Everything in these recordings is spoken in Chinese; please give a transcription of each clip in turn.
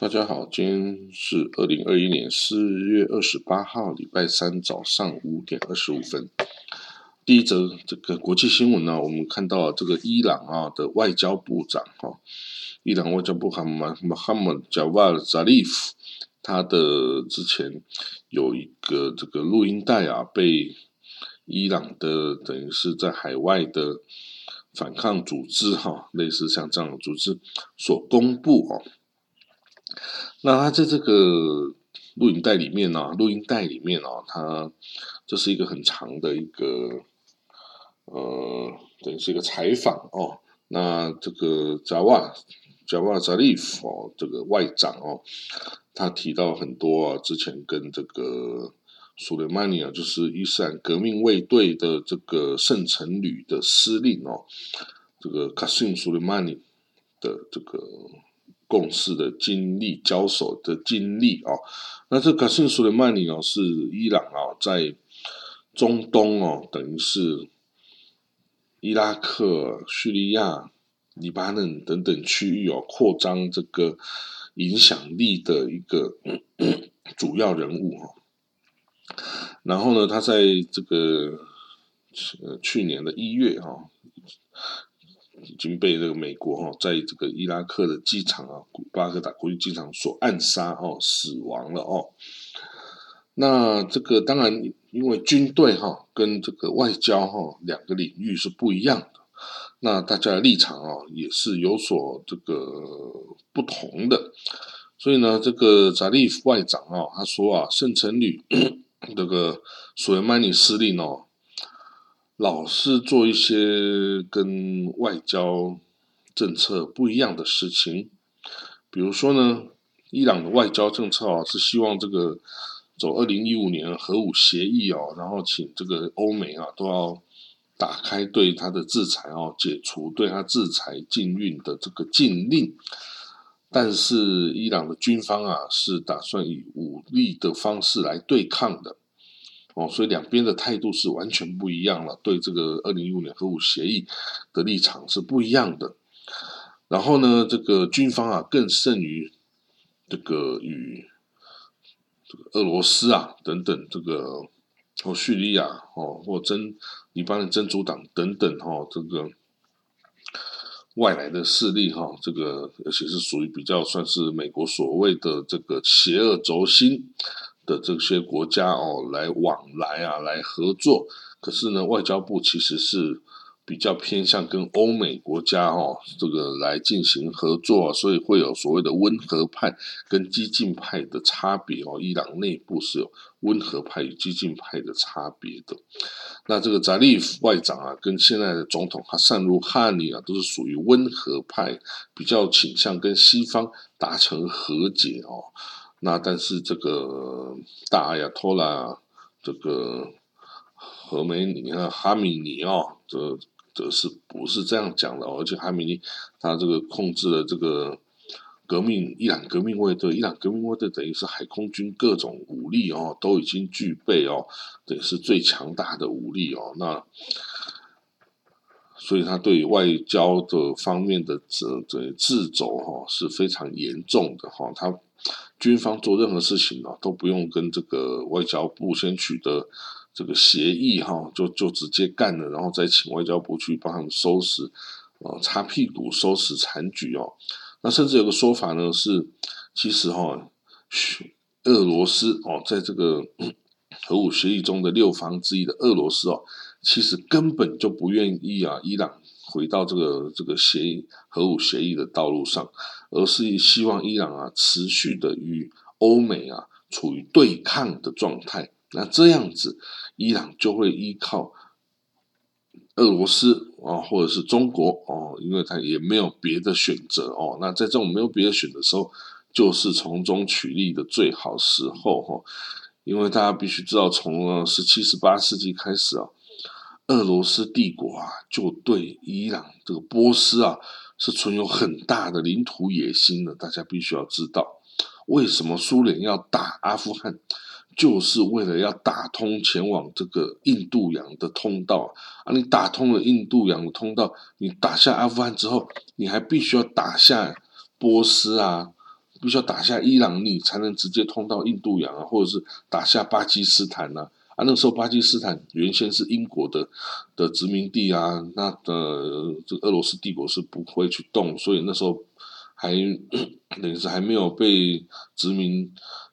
大家好，今天是二零二一年四月二十八号，礼拜三早上五点二十五分。第一则这个国际新闻呢，我们看到这个伊朗啊的外交部长哈，伊朗外交部哈马哈马贾瓦尔扎利夫，他的之前有一个这个录音带啊，被伊朗的等于是在海外的反抗组织哈，类似像这样的组织所公布哦。那他在这个录影带里面呢，录音带里面哦，他这是一个很长的一个，呃，等于是一个采访哦。那这个扎瓦扎瓦扎利夫哦，这个外长哦，他提到很多啊，之前跟这个苏雷曼尼啊，就是伊斯兰革命卫队的这个圣城旅的司令哦，这个卡西姆苏雷曼尼的这个。共事的经历、交手的经历啊，那这卡辛苏的曼尼哦，是伊朗啊，在中东哦，等于是伊拉克、叙利亚、黎巴嫩等等区域哦，扩张这个影响力的一个 主要人物哈。然后呢，他在这个呃去年的一月哈。已经被这个美国哈，在这个伊拉克的机场啊，古巴格达国际机场所暗杀哦，死亡了哦。那这个当然，因为军队哈跟这个外交哈两个领域是不一样的，那大家的立场啊也是有所这个不同的。所以呢，这个扎利夫外长啊，他说啊，圣城旅 这个索莱曼尼司令哦。老是做一些跟外交政策不一样的事情，比如说呢，伊朗的外交政策啊是希望这个走二零一五年核武协议哦，然后请这个欧美啊都要打开对他的制裁哦，解除对他制裁禁运的这个禁令，但是伊朗的军方啊是打算以武力的方式来对抗的。哦，所以两边的态度是完全不一样了，对这个二零一五年核武协议的立场是不一样的。然后呢，这个军方啊更胜于这个与这个俄罗斯啊等等这个或叙利亚哦或真黎巴嫩真主党等等哈这个外来的势力哈，这个而且是属于比较算是美国所谓的这个邪恶轴心。的这些国家哦，来往来啊，来合作。可是呢，外交部其实是比较偏向跟欧美国家哦，这个来进行合作，所以会有所谓的温和派跟激进派的差别哦。伊朗内部是有温和派与激进派的差别的。那这个扎利夫外长啊，跟现在的总统哈萨鲁哈尼啊，都是属于温和派，比较倾向跟西方达成和解哦。那但是这个大阿亚托拉，这个何梅尼啊哈米尼哦，这这是不是这样讲的？而且哈米尼他这个控制了这个革命伊朗革命卫队，伊朗革命卫队等于是海空军各种武力哦都已经具备哦，等于是最强大的武力哦。那所以他对外交的方面的这这自走哈是非常严重的哈，他。军方做任何事情啊，都不用跟这个外交部先取得这个协议哈，就就直接干了，然后再请外交部去帮他们收拾啊，擦屁股收拾残局哦。那甚至有个说法呢，是其实哈，俄罗斯哦，在这个 核武协议中的六方之一的俄罗斯哦，其实根本就不愿意啊，伊朗。回到这个这个协议核武协议的道路上，而是希望伊朗啊持续的与欧美啊处于对抗的状态。那这样子，伊朗就会依靠俄罗斯啊，或者是中国哦，因为他也没有别的选择哦。那在这种没有别的选择时候，就是从中取利的最好时候哈。因为大家必须知道，从十七、十八世纪开始啊。俄罗斯帝国啊，就对伊朗这个波斯啊，是存有很大的领土野心的。大家必须要知道，为什么苏联要打阿富汗，就是为了要打通前往这个印度洋的通道啊！你打通了印度洋的通道，你打下阿富汗之后，你还必须要打下波斯啊，必须要打下伊朗，你才能直接通到印度洋啊，或者是打下巴基斯坦呐。啊，那时候巴基斯坦原先是英国的的殖民地啊，那呃，这个俄罗斯帝国是不会去动，所以那时候还 等于是还没有被殖民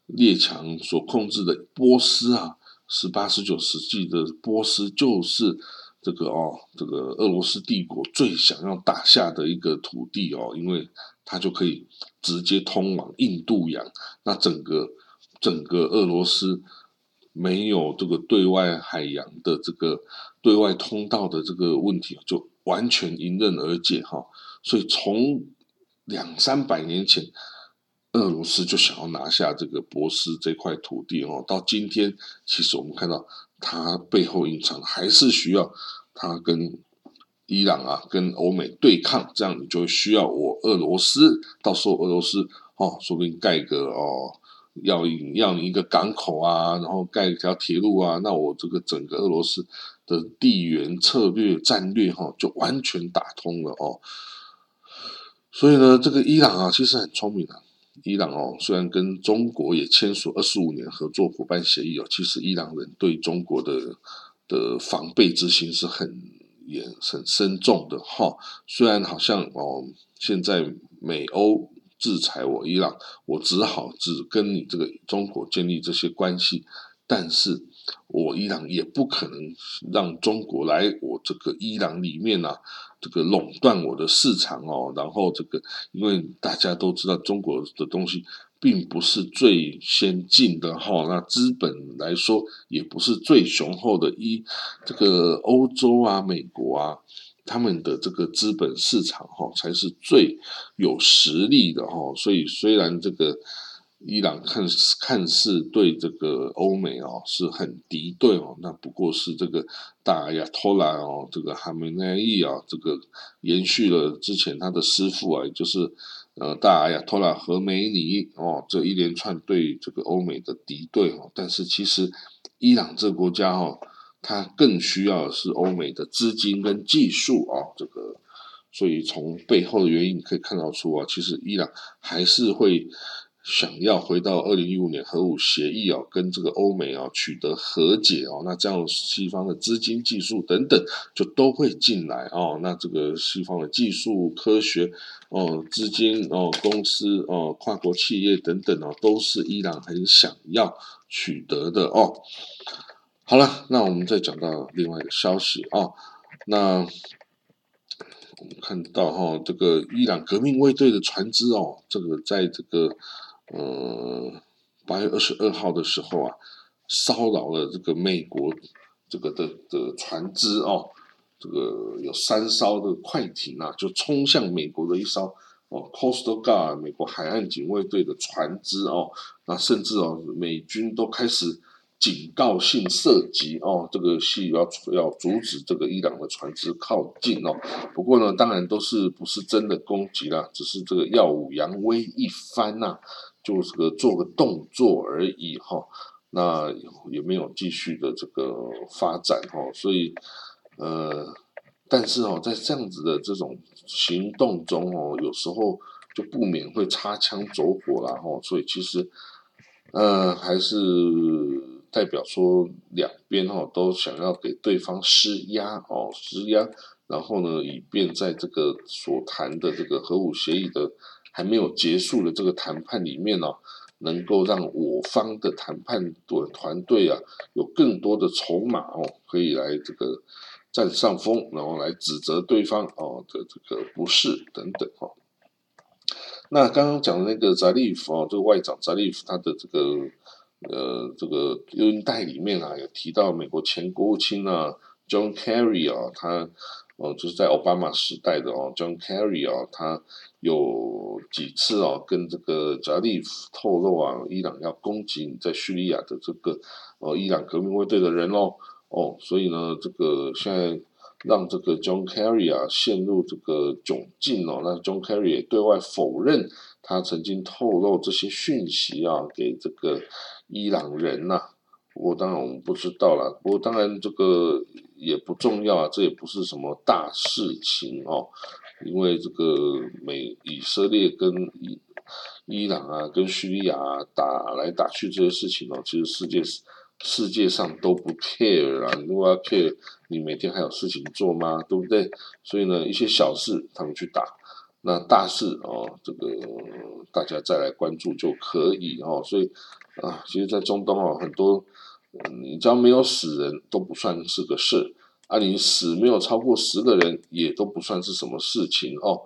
列强所控制的波斯啊，十八十九世纪的波斯就是这个哦，这个俄罗斯帝国最想要打下的一个土地哦，因为它就可以直接通往印度洋，那整个整个俄罗斯。没有这个对外海洋的这个对外通道的这个问题，就完全迎刃而解哈。所以从两三百年前，俄罗斯就想要拿下这个波斯这块土地哦。到今天，其实我们看到它背后隐藏还是需要它跟伊朗啊、跟欧美对抗，这样你就需要我俄罗斯。到时候俄罗斯哦，说不定盖个哦。要你要你一个港口啊，然后盖一条铁路啊，那我这个整个俄罗斯的地缘策略战略哈，就完全打通了哦。所以呢，这个伊朗啊，其实很聪明的。伊朗哦，虽然跟中国也签署二十五年合作伙伴协议哦，其实伊朗人对中国的的防备之心是很严很深重的哈。虽然好像哦，现在美欧。制裁我伊朗，我只好只跟你这个中国建立这些关系，但是我伊朗也不可能让中国来我这个伊朗里面啊，这个垄断我的市场哦。然后这个，因为大家都知道中国的东西并不是最先进的哈，那资本来说也不是最雄厚的，一这个欧洲啊、美国啊。他们的这个资本市场哈才是最有实力的哈，所以虽然这个伊朗看看似对这个欧美哦是很敌对哦，那不过是这个大亚托拉哦，这个哈梅内伊啊，这个延续了之前他的师傅啊，就是呃大亚托拉和梅尼哦这一连串对这个欧美的敌对哦，但是其实伊朗这个国家哦。它更需要的是欧美的资金跟技术啊，这个，所以从背后的原因你可以看到出啊，其实伊朗还是会想要回到二零一五年核武协议啊，跟这个欧美啊取得和解哦，那这样西方的资金、技术等等就都会进来哦，那这个西方的技术、科学哦、资金哦、公司哦、跨国企业等等哦，都是伊朗很想要取得的哦。好了，那我们再讲到另外一个消息啊。那我们看到哈，这个伊朗革命卫队的船只哦，这个在这个呃八月二十二号的时候啊，骚扰了这个美国这个的的船只哦，这个有三艘的快艇啊，就冲向美国的一艘哦，Coastal Guard 美国海岸警卫队的船只哦，那甚至哦，美军都开始。警告性射击哦，这个是要要阻止这个伊朗的船只靠近哦。不过呢，当然都是不是真的攻击啦，只是这个耀武扬威一番呐，就这个做个动作而已哈。那也没有继续的这个发展哈。所以呃，但是哦，在这样子的这种行动中哦，有时候就不免会擦枪走火啦哈。所以其实呃，还是。代表说两边哈都想要给对方施压哦施压，然后呢，以便在这个所谈的这个核武协议的还没有结束的这个谈判里面呢，能够让我方的谈判的团队啊有更多的筹码哦，可以来这个占上风，然后来指责对方哦的这个不是等等哈。那刚刚讲的那个扎利夫啊，这个外长扎利夫他的这个。呃，这个录音带里面啊，有提到美国前国务卿啊，John Kerry 啊，他哦，就是在奥巴马时代的哦，John Kerry 啊，他有几次哦，跟这个扎利夫透露啊，伊朗要攻击在叙利亚的这个哦，伊朗革命卫队的人哦，哦，所以呢，这个现在让这个 John Kerry 啊陷入这个窘境哦，那 John Kerry 也对外否认他曾经透露这些讯息啊，给这个。伊朗人呐，不过当然我们不知道了。不过当然这个也不重要啊，这也不是什么大事情哦。因为这个美以色列跟伊伊朗啊跟叙利亚打来打去这些事情哦，其实世界是世界上都不 care 啊，如果要 care，你每天还有事情做吗？对不对？所以呢，一些小事他们去打，那大事哦，这个大家再来关注就可以哦。所以啊，其实，在中东哦，很多你只要没有死人都不算是个事啊，你死没有超过十个人也都不算是什么事情哦。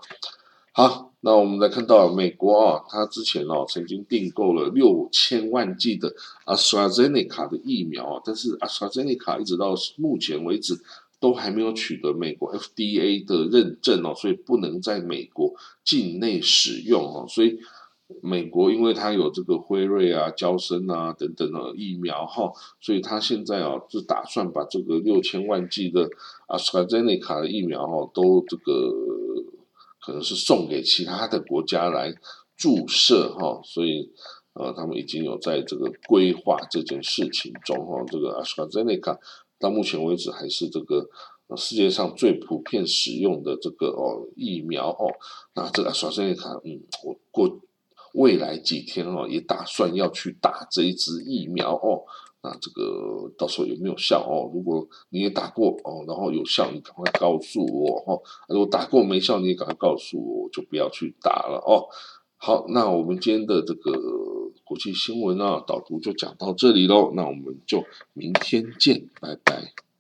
好，那我们来看到美国啊，它之前哦曾经订购了六千万剂的 AstraZeneca 的疫苗啊，但是 AstraZeneca 一直到目前为止都还没有取得美国 FDA 的认证哦，所以不能在美国境内使用哦，所以美国因为它有这个辉瑞啊、交生啊等等的疫苗哈，所以它现在啊是打算把这个六千万剂的 AstraZeneca 的疫苗哈都这个。可能是送给其他的国家来注射哈，所以呃，他们已经有在这个规划这件事情中哈。这个 AstraZeneca 到目前为止还是这个世界上最普遍使用的这个哦疫苗哦。那这个 AstraZeneca，嗯，我过未来几天哦，也打算要去打这一支疫苗哦。那这个到时候有没有效哦？如果你也打过哦，然后有效，你赶快告诉我哦。如果打过没效，你也赶快告诉我，就不要去打了哦。好，那我们今天的这个国际新闻呢导读就讲到这里喽。那我们就明天见，拜拜。